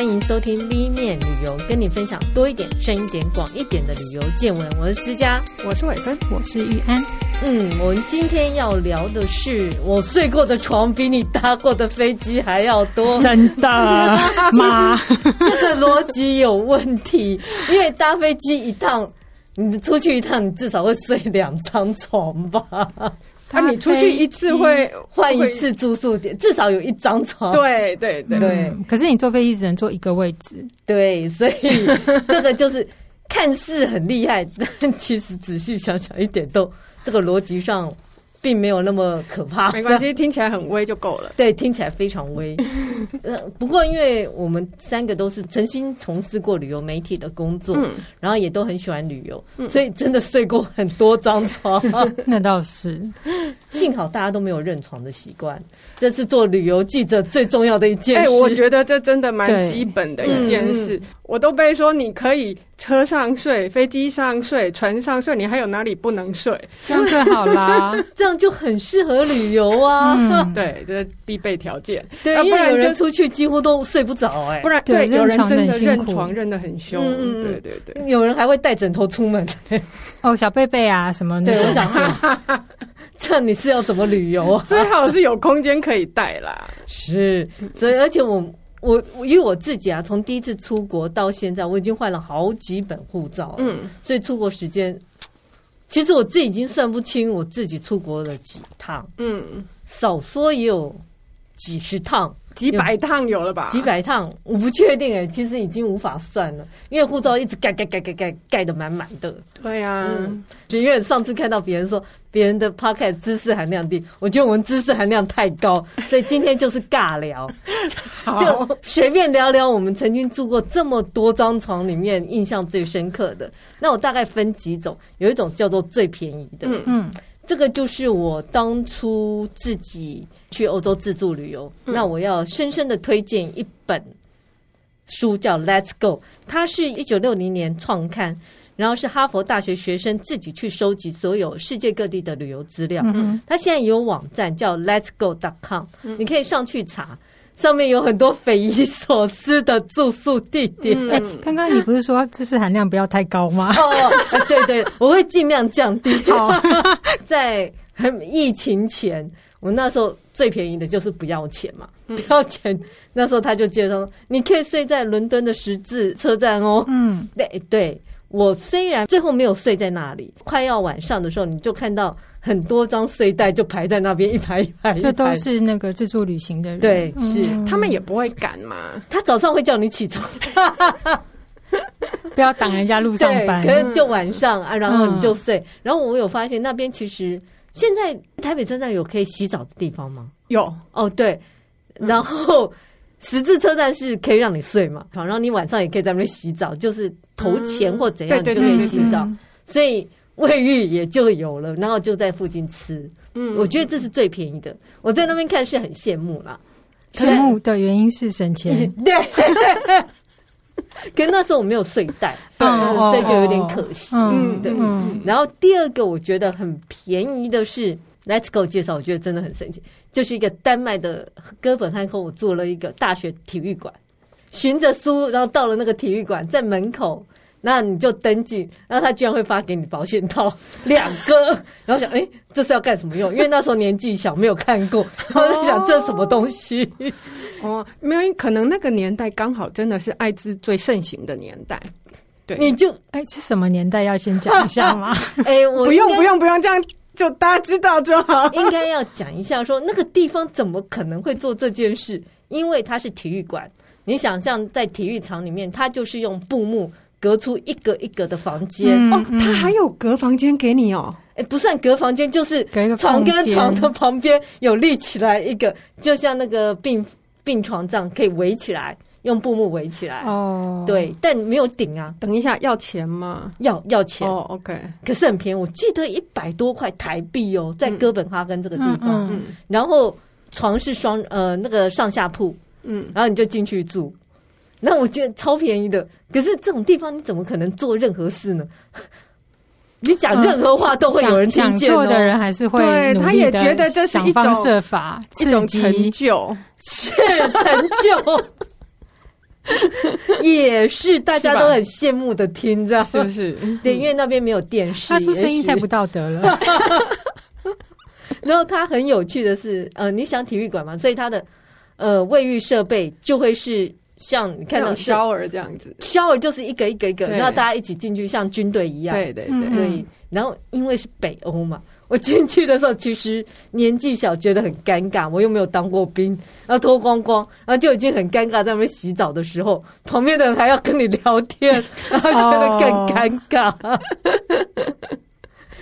欢迎收听 V 面旅游，跟你分享多一点、深一点、广一点的旅游见闻。我是思佳，我是伟芬，我是玉安。嗯，我们今天要聊的是，我睡过的床比你搭过的飞机还要多，真的吗？这个逻辑有问题，因为搭飞机一趟，你出去一趟，你至少会睡两张床吧？啊，你出去一次会换一次住宿点，至少有一张床。对对对对、嗯。可是你坐飞机只能坐一个位置，对，所以这个就是看似很厉害，但其实仔细想想，一点都这个逻辑上。并没有那么可怕，没关系，听起来很威就够了。对，听起来非常威。呃，不过因为我们三个都是曾经从事过旅游媒体的工作，嗯，然后也都很喜欢旅游，嗯，所以真的睡过很多张床。那倒是，幸好大家都没有认床的习惯，这是做旅游记者最重要的一件事。哎，我觉得这真的蛮基本的一件事。嗯，我都被说你可以。车上睡，飞机上睡，船上睡，你还有哪里不能睡？这样就好啦，这样就很适合旅游啊！嗯、对，这是必备条件。对，不然有人出去几乎都睡不着哎、欸，不然对，有人真的认床认得很凶。嗯，对对对，有人还会带枕头出门。哦，小贝贝啊什么的。对，我想问，这你是要怎么旅游啊？最好是有空间可以带啦。是，所以而且我。我因为我自己啊，从第一次出国到现在，我已经换了好几本护照了，嗯，所以出国时间，其实我自己已经算不清我自己出国了几趟，嗯，少说也有几十趟。几百趟有了吧？几百趟，我不确定哎，其实已经无法算了，因为护照一直盖盖盖盖盖盖得满满的。对呀、啊，就、嗯、因为上次看到别人说别人的 podcast 知识含量低，我觉得我们知识含量太高，所以今天就是尬聊，就随便聊聊我们曾经住过这么多张床里面印象最深刻的。那我大概分几种，有一种叫做最便宜的，嗯嗯。这个就是我当初自己去欧洲自助旅游，嗯、那我要深深的推荐一本书，叫《Let's Go》，它是一九六零年创刊，然后是哈佛大学学生自己去收集所有世界各地的旅游资料。嗯，它现在有网站叫 Let's Go dot com，你可以上去查。上面有很多匪夷所思的住宿地点。哎、嗯，刚刚你不是说知识含量不要太高吗？哦，对对，我会尽量降低。好，在疫情前，我那时候最便宜的就是不要钱嘛，不要钱。那时候他就介绍，你可以睡在伦敦的十字车站哦。嗯，对对，我虽然最后没有睡在那里，快要晚上的时候，你就看到。很多张睡袋就排在那边，一排一排，这都是那个自助旅行的人。对，是、嗯、他们也不会赶嘛。他早上会叫你起床，不要挡人家路上班。可能就晚上啊，然后你就睡。嗯、然后我有发现那边其实现在台北车站有可以洗澡的地方吗？有哦，对。然后十字车站是可以让你睡嘛，好，然后你晚上也可以在那边洗澡，就是投钱或怎样就可以洗澡，所以。卫浴也就有了，然后就在附近吃。嗯，我觉得这是最便宜的。我在那边看是很羡慕啦，羡慕的原因是省钱。对，可是那时候我没有睡袋，对，所以就有点可惜。嗯，对。然后第二个我觉得很便宜的是，Let's Go 介绍，我觉得真的很神奇，就是一个丹麦的哥本哈根，我做了一个大学体育馆，循着书，然后到了那个体育馆，在门口。那你就登记，然后他居然会发给你保险套 两个，然后想，哎，这是要干什么用？因为那时候年纪小，没有看过，然后就想这是什么东西？哦，因为可能那个年代刚好真的是艾滋最盛行的年代。对，你就哎，是什么年代？要先讲一下吗？哎，我不用不用不用，这样就大家知道就好。应该要讲一下说，说那个地方怎么可能会做这件事？因为它是体育馆，你想象在体育场里面，它就是用布幕。隔出一个一个的房间、嗯、哦，他还有隔房间给你哦，哎，不算隔房间，就是床跟床的旁边有立起来一个，就像那个病病床这样，可以围起来，用布幕围起来。哦，对，但没有顶啊。等一下，要钱吗？要要钱哦。OK，可是很便宜，我记得一百多块台币哦，在哥本哈根这个地方。嗯，然后床是双呃那个上下铺，嗯，然后你就进去住。那我觉得超便宜的，可是这种地方你怎么可能做任何事呢？你讲任何话都会有人听见、哦。做的人还是会，对，他也觉得这是一种设法，一种成就，是成就。也是大家都很羡慕的听，这样是不是？对，因为那边没有电视，他出声音太不道德了。然后他很有趣的是，呃，你想体育馆嘛，所以他的呃卫浴设备就会是像你看到 shower 这样子，shower 就是一个一个一个，然后大家一起进去，像军队一样。对对对。然后因为是北欧嘛，我进去的时候其实年纪小，觉得很尴尬，我又没有当过兵，然后脱光光，然后就已经很尴尬，在那边洗澡的时候，旁边的人还要跟你聊天，然后觉得更尴尬。Oh.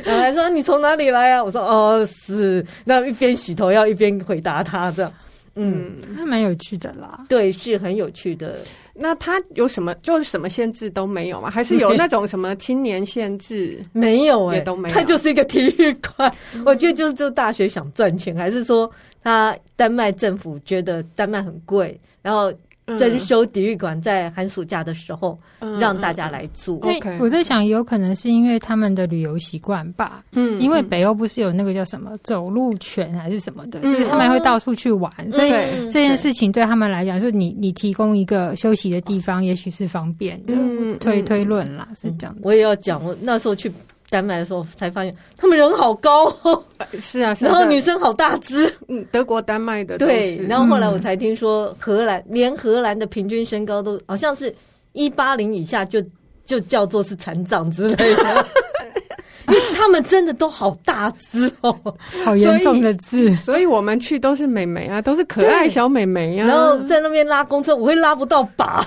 然后还说你从哪里来啊？我说哦是，那一边洗头要一边回答他这样，嗯，还蛮有趣的啦。对，是很有趣的。那他有什么就是什么限制都没有吗？还是有那种什么青年限制？没有哎、欸，也都没有。他就是一个体育馆，嗯、我觉得就是这大学想赚钱，还是说他丹麦政府觉得丹麦很贵，然后。征收体育馆在寒暑假的时候，让大家来住。对，我在想，有可能是因为他们的旅游习惯吧。嗯，因为北欧不是有那个叫什么走路权还是什么的，就是他们会到处去玩，所以这件事情对他们来讲，就是你你提供一个休息的地方，也许是方便的。推推论啦，是这样。我也要讲，我那时候去。丹麦的时候才发现，他们人好高。哦，是啊，是然后女生好大只，嗯，德国、丹麦的对，然后后来我才听说荷兰，连荷兰的平均身高都好像是一八零以下就就叫做是残障之类的，因为他们真的都好大只哦，好严重的字，所以我们去都是美眉啊，都是可爱小美眉啊，然后在那边拉公车，我会拉不到把。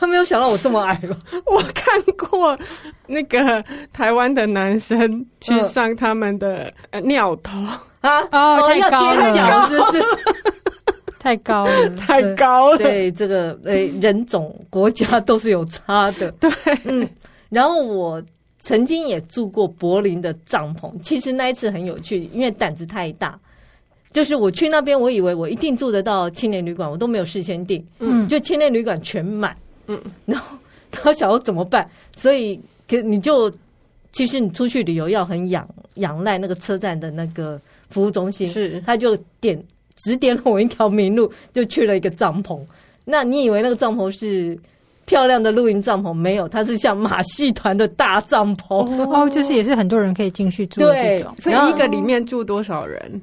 他没有想到我这么矮吧？我看过那个台湾的男生去上他们的尿头啊，哦，太高了，太高了，太高了。对，这个诶，人种国家都是有差的。对，嗯。然后我曾经也住过柏林的帐篷，其实那一次很有趣，因为胆子太大。就是我去那边，我以为我一定住得到青年旅馆，我都没有事先订，嗯，就青年旅馆全满。嗯，然后他想要怎么办？所以，可你就其实你出去旅游要很仰仰赖那个车站的那个服务中心，是他就点指点了我一条明路，就去了一个帐篷。那你以为那个帐篷是漂亮的露营帐篷？没有，它是像马戏团的大帐篷哦，就是也是很多人可以进去住的这种。所以一个里面住多少人？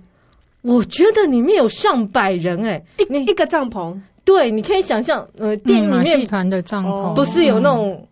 我觉得里面有上百人哎、欸，一一个帐篷。对，你可以想象，呃，电影里面团的帐篷不是有那种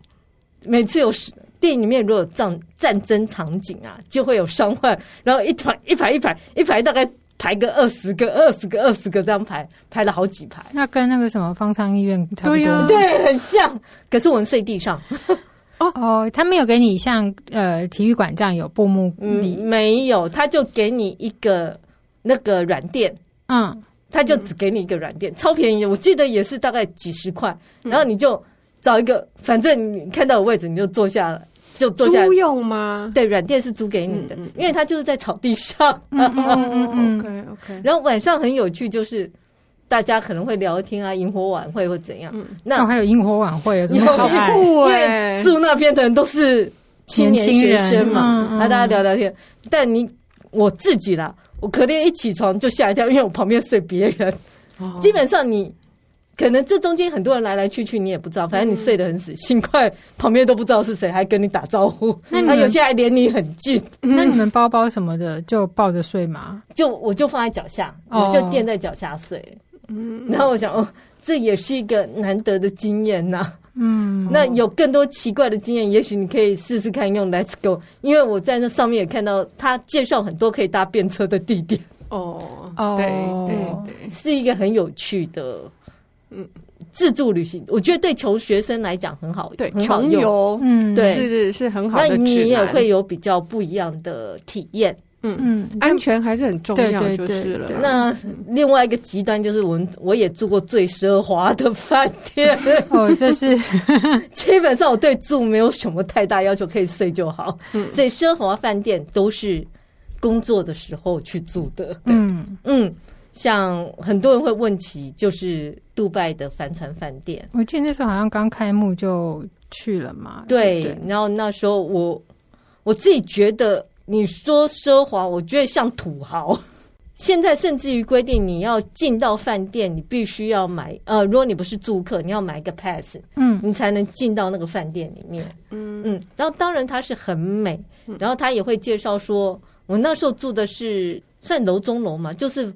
每次有电影里面如果有战战争场景啊，就会有伤患，然后一排一排一排一排，大概排个二十个、二十个、二十个这样排，排了好几排。那跟那个什么方舱医院差不多，对呀，对，很像。可是我们睡地上。哦哦，他没有给你像呃体育馆这样有布幕，嗯，没有，他就给你一个那个软垫，嗯。他就只给你一个软垫，超便宜，我记得也是大概几十块，然后你就找一个，反正你看到有位置你就坐下了，就坐下。租用吗？对，软垫是租给你的，因为它就是在草地上。嗯嗯嗯，OK OK。然后晚上很有趣，就是大家可能会聊天啊，萤火晚会或怎样。那还有萤火晚会，怎么好酷哎！住那边的人都是青年学生嘛，那大家聊聊天。但你我自己啦。我隔天一起床就吓一跳，因为我旁边睡别人。基本上你可能这中间很多人来来去去，你也不知道。反正你睡得很死，幸亏旁边都不知道是谁，还跟你打招呼。那有些还离你很近。那你们包包什么的就抱着睡吗？就我就放在脚下，我就垫在脚下睡。嗯，然后我想，哦，这也是一个难得的经验呐。嗯，那有更多奇怪的经验，也许你可以试试看用 Let's Go，因为我在那上面也看到他介绍很多可以搭便车的地点。哦，对对对，是一个很有趣的嗯自助旅行，我觉得对穷学生来讲很好，对穷游，嗯，对，是是很好的。那你也会有比较不一样的体验。嗯嗯，安全还是很重要，就是了。那另外一个极端就是我，我也住过最奢华的饭店。哦，这是 基本上我对住没有什么太大要求，可以睡就好。嗯，所以奢华饭店都是工作的时候去住的。嗯嗯，像很多人会问起，就是杜拜的帆船饭店。我记得那时候好像刚开幕就去了嘛。对，然后那时候我我自己觉得。你说奢华，我觉得像土豪，现在甚至于规定，你要进到饭店，你必须要买呃，如果你不是住客，你要买一个 pass，嗯，你才能进到那个饭店里面，嗯。嗯。然后当然它是很美，然后他也会介绍说，我那时候住的是算楼中楼嘛，就是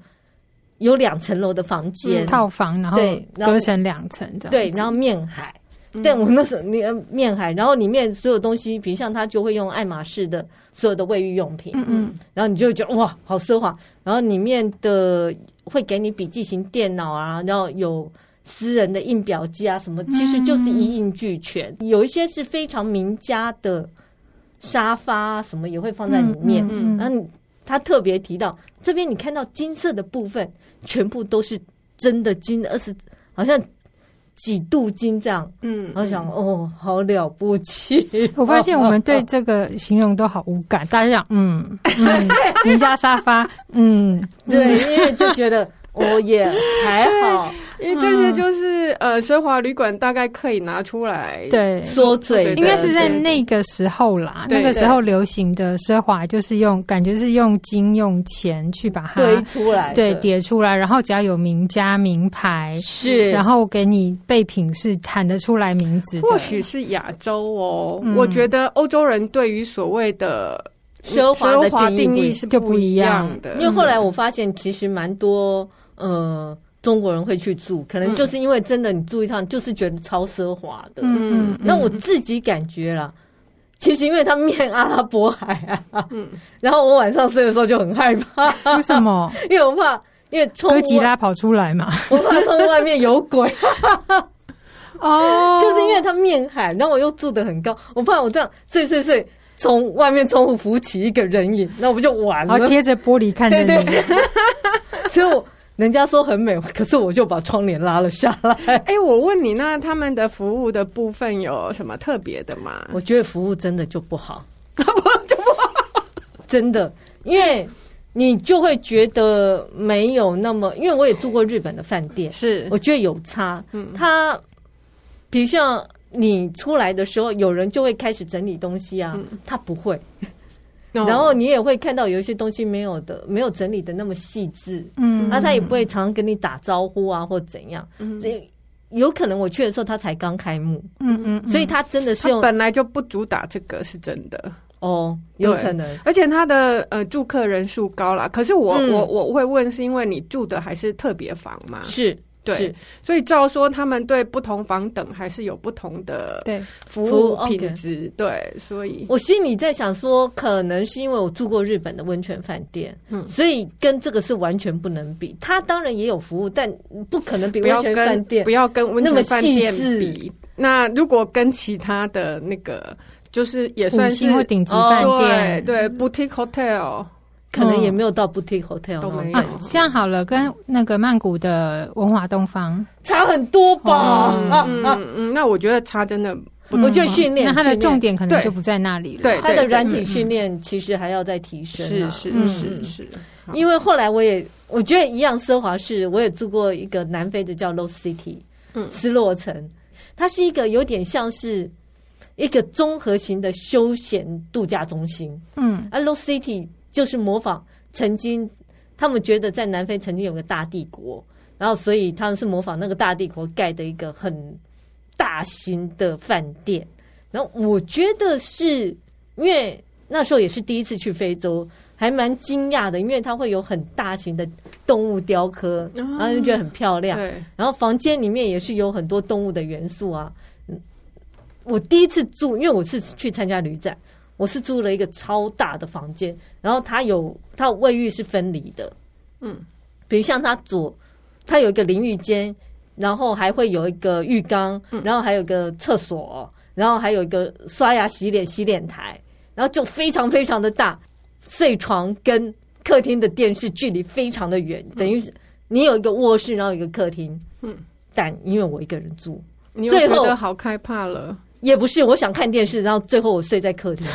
有两层楼的房间、嗯、套房，然后隔成两层这样，对，然后面海。对，我那时候那个面海，然后里面所有东西，比如像他就会用爱马仕的所有的卫浴用品，嗯嗯，然后你就会觉得哇，好奢华。然后里面的会给你笔记型电脑啊，然后有私人的印表机啊，什么，其实就是一应俱全。有一些是非常名家的沙发，什么也会放在里面。嗯，然后他特别提到这边，你看到金色的部分，全部都是真的金，而是好像。几度金这样，嗯，我想哦，好了不起！我发现我们对 这个形容都好无感，大家讲，嗯，嗯，名家沙发，嗯，对，因为就觉得。我也还好，因为这些就是、嗯、呃奢华旅馆大概可以拿出来对说嘴，应该是在那个时候啦。那个时候流行的奢华就是用感觉是用金用钱去把它堆出来，对叠出来，然后只要有名家名牌是，然后给你备品是喊得出来名字。或许是亚洲哦、嗯，我觉得欧洲人对于所谓的奢华的定义是就不一样的，因为后来我发现其实蛮多。呃，中国人会去住，可能就是因为真的，你住一趟就是觉得超奢华的。嗯，那我自己感觉啦，其实因为他面阿拉伯海啊，嗯，然后我晚上睡的时候就很害怕。为什么？因为我怕，因为哥吉拉跑出来嘛，我怕窗户外面有鬼。哦，就是因为他面海，然后我又住的很高，我怕我这样睡睡睡，从外面窗户浮起一个人影，那我不就完了？贴着玻璃看着你，对对所以我。人家说很美，可是我就把窗帘拉了下来。哎、欸，我问你，那他们的服务的部分有什么特别的吗？我觉得服务真的就不好，不就不好，真的，因为你就会觉得没有那么，因为我也住过日本的饭店，是我觉得有差。嗯，他比如像你出来的时候，有人就会开始整理东西啊，嗯、他不会。然后你也会看到有一些东西没有的，没有整理的那么细致，嗯，那他也不会常常跟你打招呼啊，或怎样，嗯，所以有可能我去的时候他才刚开幕，嗯嗯，所以他真的是用本来就不主打这个是真的。哦，有可能，而且他的呃住客人数高啦，可是我、嗯、我我会问，是因为你住的还是特别房吗？是。对，所以照说他们对不同房等还是有不同的对服务品质。对，所以我心里在想说，可能是因为我住过日本的温泉饭店，嗯，所以跟这个是完全不能比。它当然也有服务，但不可能比温泉饭店不要跟温泉饭店比。那如果跟其他的那个，就是也算是顶级饭店，哦、对，对 boutique hotel。可能也没有到 boutique hotel 都没有、啊。这样好了，跟那个曼谷的文华东方差很多吧？嗯嗯，嗯，嗯那我觉得差真的不。我觉得训练，那它的重点可能就不在那里了。对，它的软体训练其实还要再提升、啊。是是是是。因为后来我也我觉得一样奢华是，我也住过一个南非的叫 Lost City，嗯，斯洛城，它是一个有点像是一个综合型的休闲度假中心。嗯，而 Lost City。就是模仿曾经，他们觉得在南非曾经有个大帝国，然后所以他们是模仿那个大帝国盖的一个很大型的饭店。然后我觉得是因为那时候也是第一次去非洲，还蛮惊讶的，因为它会有很大型的动物雕刻，然后就觉得很漂亮。然后房间里面也是有很多动物的元素啊。我第一次住，因为我是去参加旅展。我是租了一个超大的房间，然后它有它有卫浴是分离的，嗯，比如像它左，它有一个淋浴间，然后还会有一个浴缸，然后还有一个厕所，然后还有一个刷牙、洗脸、洗脸台，然后就非常非常的大，睡床跟客厅的电视距离非常的远，等于是你有一个卧室，然后有一个客厅，嗯，但因为我一个人住，你会觉得好害怕了。也不是，我想看电视，然后最后我睡在客厅，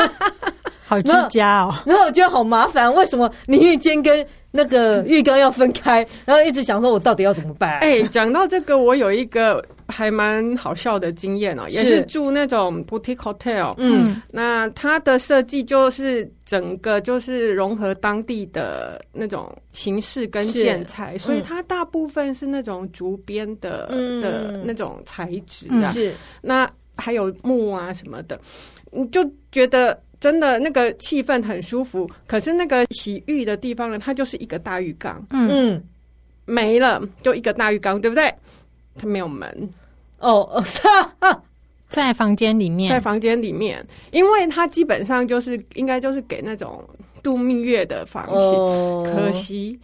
好居家哦。然后我觉得好麻烦，为什么淋浴间跟那个浴缸要分开？然后一直想说，我到底要怎么办？哎、欸，讲到这个，我有一个还蛮好笑的经验哦，也是住那种 boutique hotel。嗯，那它的设计就是整个就是融合当地的那种形式跟建材，所以它大部分是那种竹编的的那种材质啊。是，那还有木啊什么的，你就觉得真的那个气氛很舒服。可是那个洗浴的地方呢，它就是一个大浴缸。嗯，没了，就一个大浴缸，对不对？它没有门。哦，在房间里面，在房间里面，因为它基本上就是应该就是给那种度蜜月的房型。哦、可惜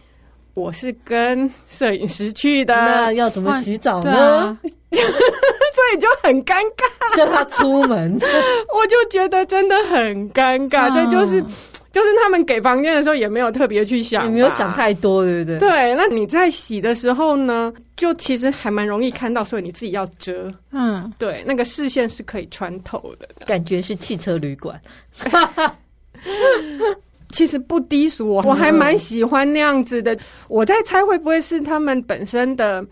我是跟摄影师去的，那要怎么洗澡呢？所以就很尴尬，叫他出门，我就觉得真的很尴尬，哦、这就是。就是他们给房间的时候也没有特别去想，也没有想太多，对不对？对，那你在洗的时候呢，就其实还蛮容易看到，所以你自己要遮。嗯，对，那个视线是可以穿透的，感觉是汽车旅馆。其实不低俗，我我还蛮喜欢那样子的。我在猜会不会是他们本身的。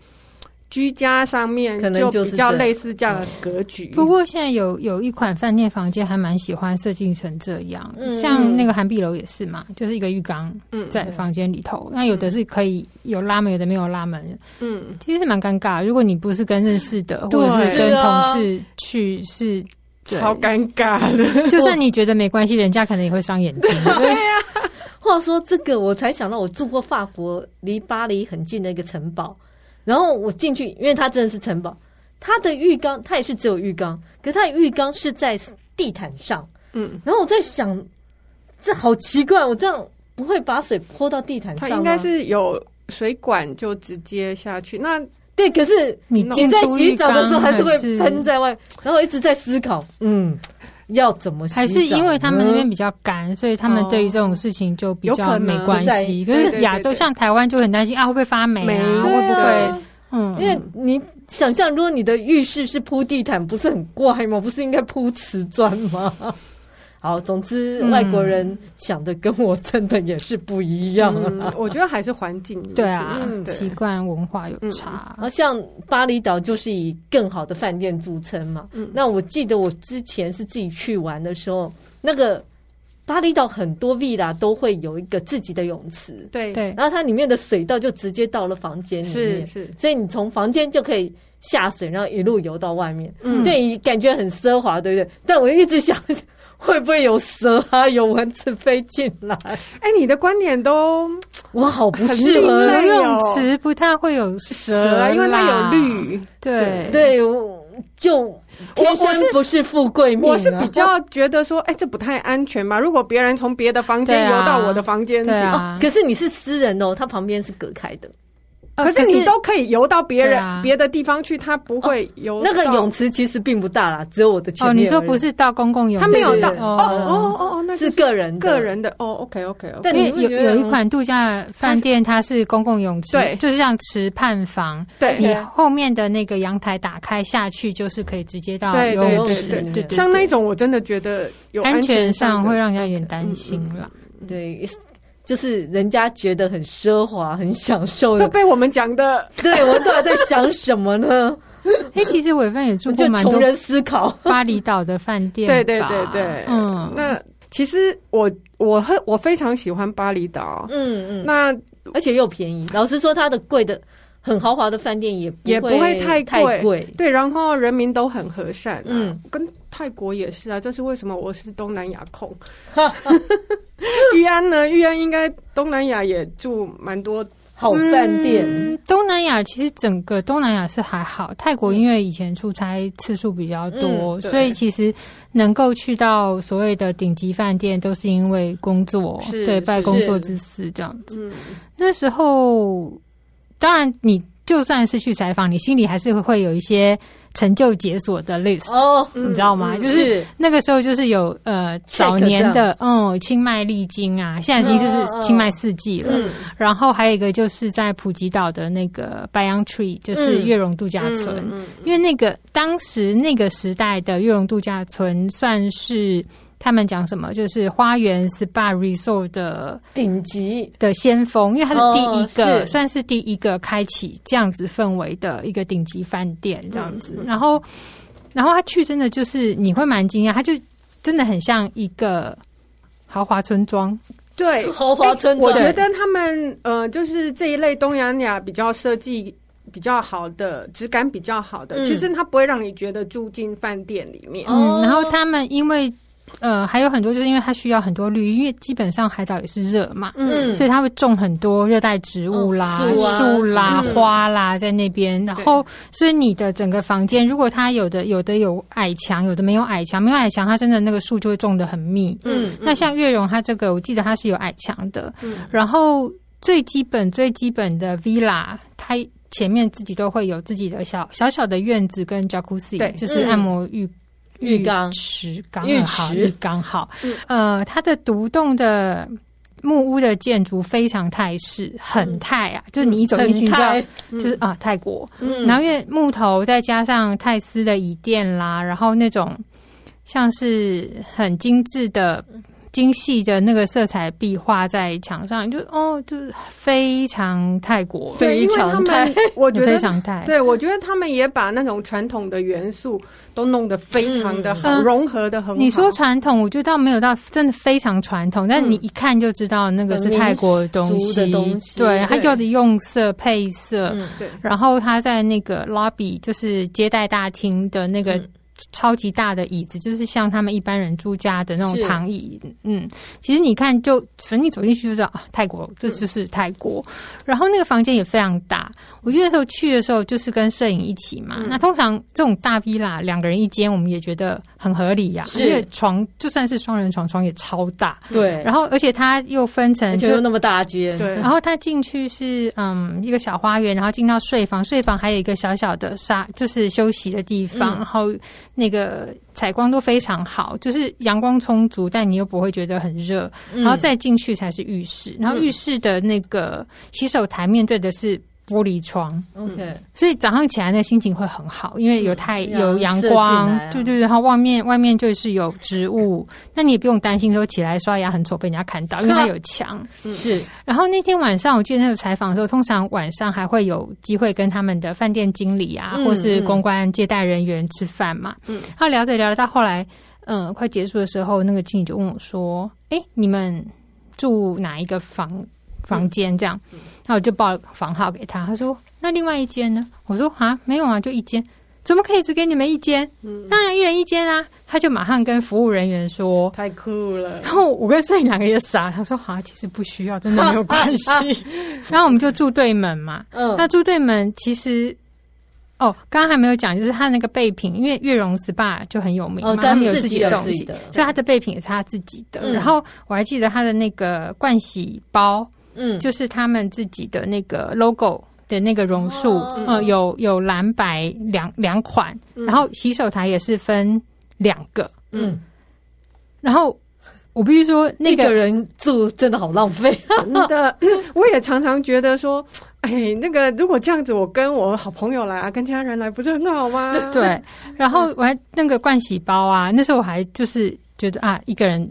居家上面可能就比较类似这样的格局。不过现在有有一款饭店房间还蛮喜欢设计成这样，嗯、像那个涵碧楼也是嘛，就是一个浴缸在房间里头。嗯、那有的是可以有拉门，有的没有拉门。嗯，其实是蛮尴尬。如果你不是跟认识的，或者是跟同事去，是超尴尬的。就算你觉得没关系，人家可能也会伤眼睛。对呀。话说这个，我才想到，我住过法国离巴黎很近的一个城堡。然后我进去，因为它真的是城堡，它的浴缸它也是只有浴缸，可是它的浴缸是在地毯上，嗯，然后我在想，这好奇怪，我这样不会把水泼到地毯上吗？它应该是有水管就直接下去。那对，可是你你在洗澡的时候还是会喷在外，然后我一直在思考，嗯。要怎么洗？还是因为他们那边比较干，所以他们对于这种事情就比较没关系。可是亚洲像台湾就很担心啊，会不会发霉啊？会不会？嗯，因为你想象，如果你的浴室是铺地毯，不是很怪吗？不是应该铺瓷砖吗？好，总之外国人想的跟我真的也是不一样啊。嗯、我觉得还是环境对啊，习惯文化有差。而、嗯、像巴厘岛就是以更好的饭店著称嘛。嗯、那我记得我之前是自己去玩的时候，那个巴厘岛很多 villa 都会有一个自己的泳池，对对，然后它里面的水道就直接到了房间里面，是是，所以你从房间就可以下水，然后一路游到外面，嗯，对，感觉很奢华，对不对？但我一直想。会不会有蛇啊？有蚊子飞进来？哎、欸，你的观点都我好不适合游泳池，不太会有蛇，因为它有绿。对对，就天生不是富贵命、啊我。我是比较觉得说，哎、欸，这不太安全嘛。如果别人从别的房间游到我的房间去，啊、可是你是私人哦，它旁边是隔开的。可是你都可以游到别人别的地方去，他不会游。那个泳池其实并不大啦，只有我的前面。哦，你说不是到公共泳池？他没有到。哦哦哦哦，那是个人个人的。哦，OK OK。但你有有一款度假饭店，它是公共泳池，对，就是像池畔房。对，你后面的那个阳台打开下去，就是可以直接到游泳池。对，像那种我真的觉得有安全上会让人家有点担心了。对。就是人家觉得很奢华、很享受的，都被我们讲的。对，我们到底在想什么呢？哎，其实伟芬也住过蛮多穷人思考巴厘岛的饭店。对对对对，嗯。那其实我我很我非常喜欢巴厘岛，嗯嗯。那而且又便宜。老实说，它的贵的很豪华的饭店也也不会太太贵。对，然后人民都很和善。嗯，跟泰国也是啊。这是为什么？我是东南亚控。玉安呢？玉安应该东南亚也住蛮多好饭店。嗯，东南亚其实整个东南亚是还好，泰国因为以前出差次数比较多，嗯、所以其实能够去到所谓的顶级饭店，都是因为工作，是对，拜工作之赐这样子。嗯、那时候，当然你就算是去采访，你心里还是会有一些。成就解锁的 list，哦，你知道吗？就是那个时候，就是有呃早年的嗯清迈丽晶啊，现在已经是清迈四季了。然后还有一个就是在普吉岛的那个 Banyan Tree，就是悦榕度假村。因为那个当时那个时代的悦榕度假村算是他们讲什么，就是花园 SPA Resort 的顶级的先锋，因为它是第一个，哦、是算是第一个开启这样子氛围的一个顶级饭店这样子。嗯、然后，然后他去真的就是你会蛮惊讶，他就真的很像一个豪华村庄。对，豪华村庄。我觉得他们呃，就是这一类东南亚比较设计比较好的、质感比较好的，嗯、其实它不会让你觉得住进饭店里面。嗯，然后他们因为呃还有很多，就是因为它需要很多绿，因为基本上海岛也是热嘛，嗯，所以它会种很多热带植物啦、树、哦、啦、啊、花啦在那边。然后，所以你的整个房间，如果它有的有的有矮墙，有的没有矮墙，没有矮墙，它真的那个树就会种的很密。嗯，那像月容它这个，我记得它是有矮墙的。嗯，然后最基本最基本的 villa 它。前面自己都会有自己的小小小的院子跟 Jacuzzi，对，就是按摩浴浴缸池刚好浴缸好。呃，它的独栋的木屋的建筑非常泰式，很泰啊！就是你一走进去，你知道，就是啊泰国。然后因为木头再加上泰斯的椅垫啦，然后那种像是很精致的。精细的那个色彩壁画在墙上，就哦，就是非常泰国，对，因为他们我觉得非常泰，对，我觉得他们也把那种传统的元素都弄得非常的好，嗯、融合的很好。你说传统，我觉得倒没有到真的非常传统，但你一看就知道那个是泰国的东西，的东西对，它用的用色配色，嗯、对，然后他在那个 lobby 就是接待大厅的那个。超级大的椅子，就是像他们一般人住家的那种躺椅。嗯，其实你看就，就反正你走进去就知道啊，泰国这就是泰国。嗯、然后那个房间也非常大。我记得那时候去的时候，就是跟摄影一起嘛。嗯、那通常这种大 villa 两个人一间，我们也觉得很合理呀、啊。因为床就算是双人床，床也超大。对。然后而且它又分成就，就那么大间。对。然后它进去是嗯一个小花园，然后进到睡房，睡房还有一个小小的沙，就是休息的地方，嗯、然后。那个采光都非常好，就是阳光充足，但你又不会觉得很热。嗯、然后再进去才是浴室，然后浴室的那个洗手台面对的是玻璃窗，OK，所以早上起来那心情会很好，因为有太、嗯、有阳光，啊、对对对，然后外面外面就是有植物，那你也不用担心说起来刷牙很丑被人家看到，因为它有墙。是，然后那天晚上我记得那个采访的时候，通常晚上还会有机会跟他们的饭店经理啊，嗯、或是公关接待人员吃饭嘛。嗯，他聊着聊着到后来，嗯，快结束的时候，那个经理就问我说：“哎，你们住哪一个房？”房间这样，然后我就报房号给他。他说：“那另外一间呢？”我说：“啊，没有啊，就一间，怎么可以只给你们一间？当然一人一间啊！”他就马上跟服务人员说：“太酷了。”然后我跟摄影两个也傻，他说：“啊，其实不需要，真的没有关系。”然后我们就住对门嘛。嗯，那住对门其实哦，刚刚还没有讲，就是他那个备品，因为月容 SPA 就很有名嘛，他们有自己的东西，所以他的备品也是他自己的。然后我还记得他的那个盥洗包。嗯，就是他们自己的那个 logo 的那个榕树，哦、呃，有有蓝白两两款，嗯、然后洗手台也是分两个，嗯，然后我必须说，那个人住真的好浪费，真的，我也常常觉得说，哎，那个如果这样子，我跟我好朋友来啊，跟家人来，不是很好吗？对，对，然后我还那个盥洗包啊，那时候我还就是觉得啊，一个人。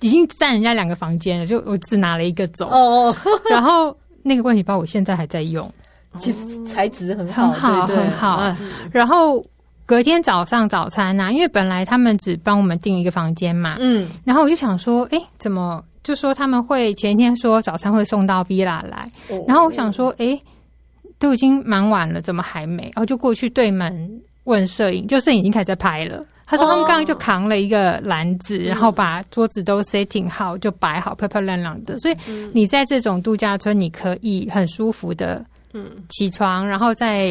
已经占人家两个房间了，就我只拿了一个走。哦，然后那个盥洗包我现在还在用，其实材质很好，很好，很好。然后隔天早上早餐呐，因为本来他们只帮我们订一个房间嘛，嗯，然后我就想说，哎，怎么就说他们会前一天说早餐会送到 villa 来，然后我想说，哎，都已经蛮晚了，怎么还没？然后就过去对门问摄影，就摄影已经开始在拍了。他说他们刚刚就扛了一个篮子，然后把桌子都 setting 好，就摆好漂漂亮亮的。所以你在这种度假村，你可以很舒服的，嗯，起床，然后在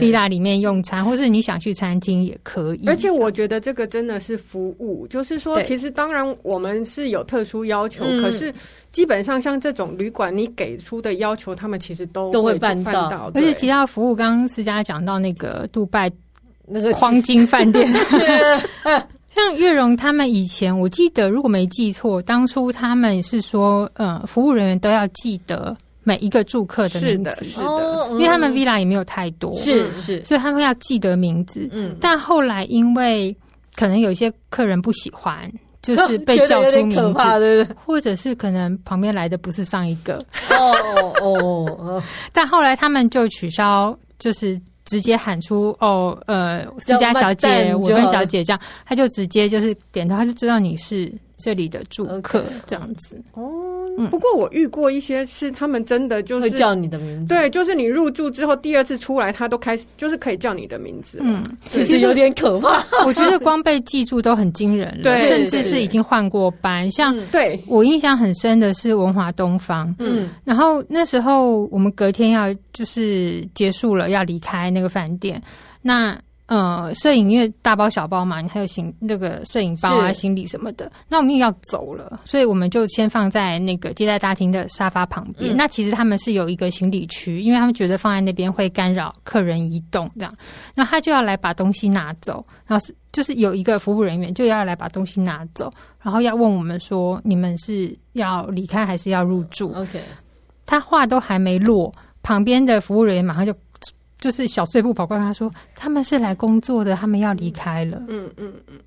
villa 里面用餐，或是你想去餐厅也可以。而且我觉得这个真的是服务，就是说，其实当然我们是有特殊要求，可是基本上像这种旅馆，你给出的要求，他们其实都都会办到。而且提到服务，刚刚思佳讲到那个杜拜。那个黄金饭店，像月荣他们以前，我记得如果没记错，当初他们是说，呃，服务人员都要记得每一个住客的名字，是的，是的，因为他们 villa 也没有太多，是是，所以他们要记得名字。嗯，但后来因为可能有些客人不喜欢。就 是被叫出名字，对不对？或者是可能旁边来的不是上一个。哦哦哦，但后来他们就取消，就是直接喊出哦呃思佳小姐、我跟小姐这样，他就直接就是点头，他就知道你是这里的住客这样子哦。不过我遇过一些是他们真的就是会叫你的名字，对，就是你入住之后第二次出来，他都开始就是可以叫你的名字。嗯，其实有点可怕。我觉得光被记住都很惊人了，对，甚至是已经换过班。像对我印象很深的是文华东方，嗯，然后那时候我们隔天要就是结束了要离开那个饭店，那。呃，摄影因为大包小包嘛，你还有行那个摄影包啊、行李什么的，那我们又要走了，所以我们就先放在那个接待大厅的沙发旁边。嗯、那其实他们是有一个行李区，因为他们觉得放在那边会干扰客人移动，这样，那他就要来把东西拿走，然后是就是有一个服务人员就要来把东西拿走，然后要问我们说，你们是要离开还是要入住？OK，他话都还没落，旁边的服务人员马上就。就是小碎步跑过来，他说他们是来工作的，他们要离开了。嗯嗯嗯，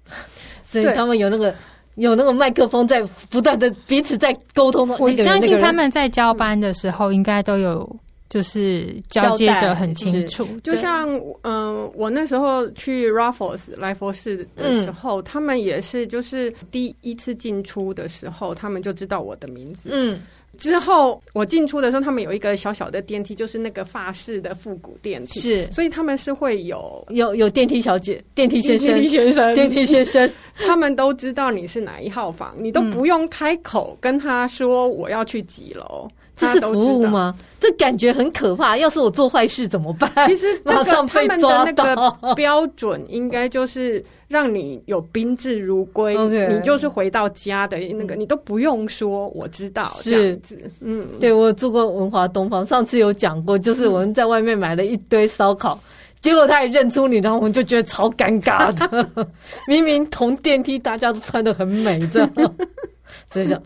所以他们有那个有那个麦克风在不断的彼此在沟通。我相信他们在交班的时候应该都有就是交接的很清楚。就像嗯、呃，我那时候去 Raffles 来佛寺的时候，嗯、他们也是就是第一次进出的时候，他们就知道我的名字。嗯。之后我进出的时候，他们有一个小小的电梯，就是那个法式的复古电梯，是，所以他们是会有有有电梯小姐、电梯先生、电梯先生、电梯先生，他们都知道你是哪一号房，你都不用开口跟他说我要去几楼。嗯这是服务吗？这感觉很可怕。要是我做坏事怎么办？其实 马上被抓。他们的那个标准应该就是让你有宾至如归.你就是回到家的那个，你都不用说我知道这样子。嗯，对，我做过文华东方，上次有讲过，就是我们在外面买了一堆烧烤，嗯、结果他也认出你，然后我们就觉得超尴尬的。明明同电梯，大家都穿的很美，这样，所以讲。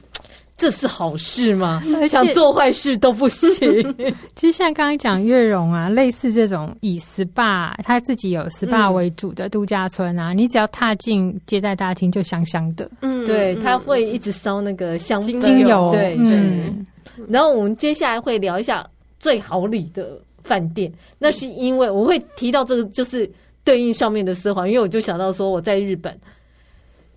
这是好事吗？想做坏事都不行。其实像刚刚讲月容啊，类似这种以 SPA，他自己有 SPA 为主的度假村啊，嗯、你只要踏进接待大厅就香香的。嗯，对，他会一直烧那个香精油。对对。嗯、然后我们接下来会聊一下最好里的饭店，那是因为我会提到这个，就是对应上面的奢华，因为我就想到说我在日本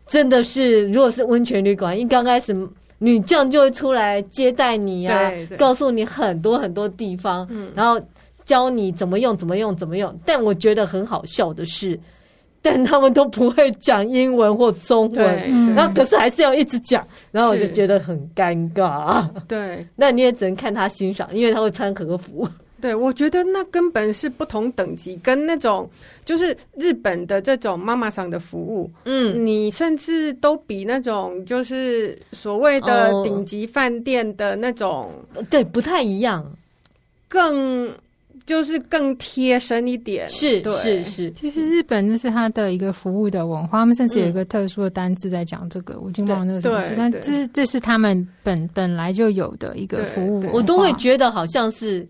真的是，如果是温泉旅馆，一刚开始。女将就会出来接待你啊，告诉你很多很多地方，嗯、然后教你怎么用、怎么用、怎么用。但我觉得很好笑的是，但他们都不会讲英文或中文，然后可是还是要一直讲，然后我就觉得很尴尬。对，那你也只能看他欣赏，因为他会穿和服。对，我觉得那根本是不同等级，跟那种就是日本的这种妈妈桑的服务，嗯，你甚至都比那种就是所谓的顶级饭店的那种，哦、对，不太一样，更就是更贴身一点。是，对是是。其实日本那是他的一个服务的文化，他们甚至有一个特殊的单字在讲这个，嗯、我已经忘了那个什么字，但这是这是他们本本来就有的一个服务，我都会觉得好像是。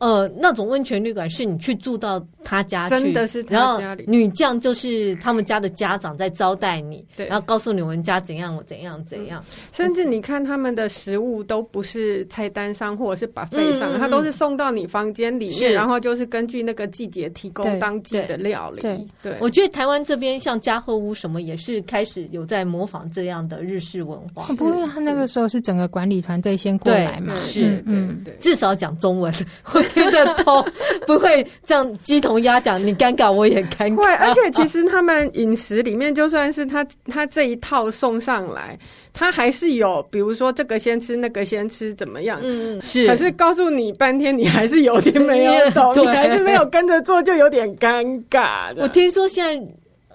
呃，那种温泉旅馆是你去住到他家去，真的是他家里。女将就是他们家的家长在招待你，对，然后告诉你们家怎样怎样怎样。甚至你看他们的食物都不是菜单上或者是 buffet 上，他都是送到你房间里面，然后就是根据那个季节提供当季的料理。对，对。我觉得台湾这边像家和屋什么也是开始有在模仿这样的日式文化。不过他那个时候是整个管理团队先过来嘛，是，嗯，至少讲中文。听得懂，不会这样鸡同鸭讲，你尴尬我也尴尬。会，而且其实他们饮食里面，就算是他他这一套送上来，他还是有，比如说这个先吃，那个先吃，怎么样？嗯，是。可是告诉你半天，你还是有点没有懂，你还是没有跟着做，就有点尴尬的。我听说现在。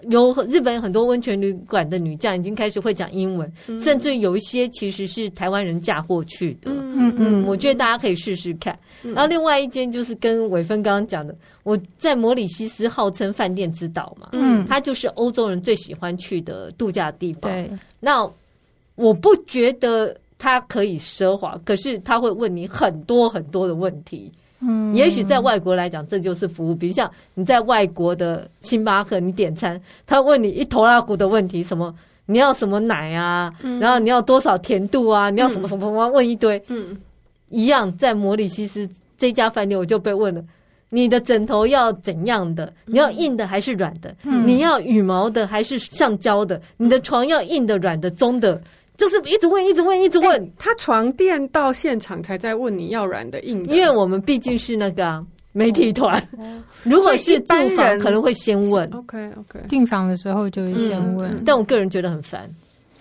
有日本很多温泉旅馆的女将已经开始会讲英文，嗯、甚至有一些其实是台湾人嫁过去的。嗯嗯，嗯，我觉得大家可以试试看。嗯、然后另外一间就是跟伟芬刚刚讲的，我在摩里西斯号称饭店之岛嘛，嗯，它就是欧洲人最喜欢去的度假地方。对，那我不觉得它可以奢华，可是他会问你很多很多的问题。嗯，也许在外国来讲，这就是服务。比如像你在外国的星巴克，你点餐，他问你一头拉骨的问题，什么你要什么奶啊？嗯、然后你要多少甜度啊？你要什么什么什么？问一堆。嗯，一样在摩里西斯这家饭店，我就被问了：你的枕头要怎样的？你要硬的还是软的？嗯、你要羽毛的还是橡胶的？你的床要硬的、软的、中的？就是一直问，一直问，一直问。欸、他床垫到现场才在问你要软的、硬的，因为我们毕竟是那个、啊。媒体团，如果是住房，可能会先问。OK OK，订房的时候就会先问。但我个人觉得很烦。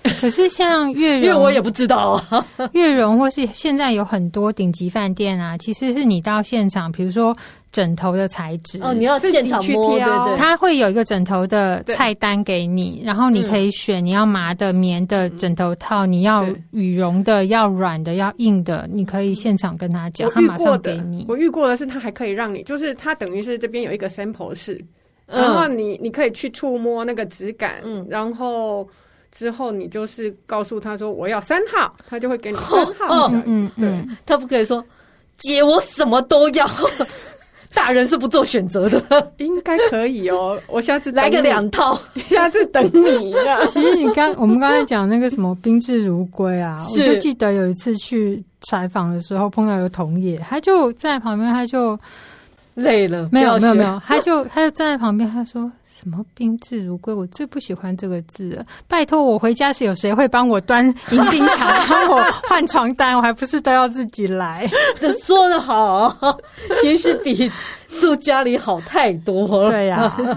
可是像悦榕，因为我也不知道啊。悦榕或是现在有很多顶级饭店啊，其实是你到现场，比如说。枕头的材质。哦，你要现场摸，对对，它会有一个枕头的菜单给你，然后你可以选你要麻的、棉的枕头套，你要羽绒的、要软的、要硬的，你可以现场跟他讲，他马上给你。我遇过的是，他还可以让你，就是他等于是这边有一个 sample 室，然后你你可以去触摸那个质感，嗯，然后之后你就是告诉他说我要三号，他就会给你三号嗯。嗯，对，他不可以说姐我什么都要。大人是不做选择的，应该可以哦。我下次来个两套，下次等你呀。其实你刚我们刚才讲那个什么宾至如归啊，我就记得有一次去采访的时候碰到一个同业，他就在旁边，他就累了，没有没有没有，他就他就站在旁边，他说。什么宾至如归？我最不喜欢这个字了。拜托，我回家时有谁会帮我端迎宾茶，帮我换床单？我还不是都要自己来？这说的好，其实比住家里好太多了。对呀、啊。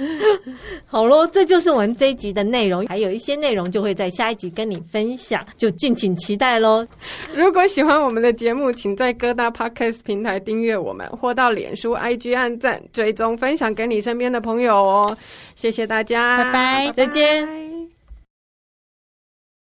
好喽，这就是我们这一集的内容，还有一些内容就会在下一集跟你分享，就敬请期待喽。如果喜欢我们的节目，请在各大 Podcast 平台订阅我们，或到脸书、IG 按赞、追踪、分享给你身边的朋友哦。谢谢大家，拜拜，再见。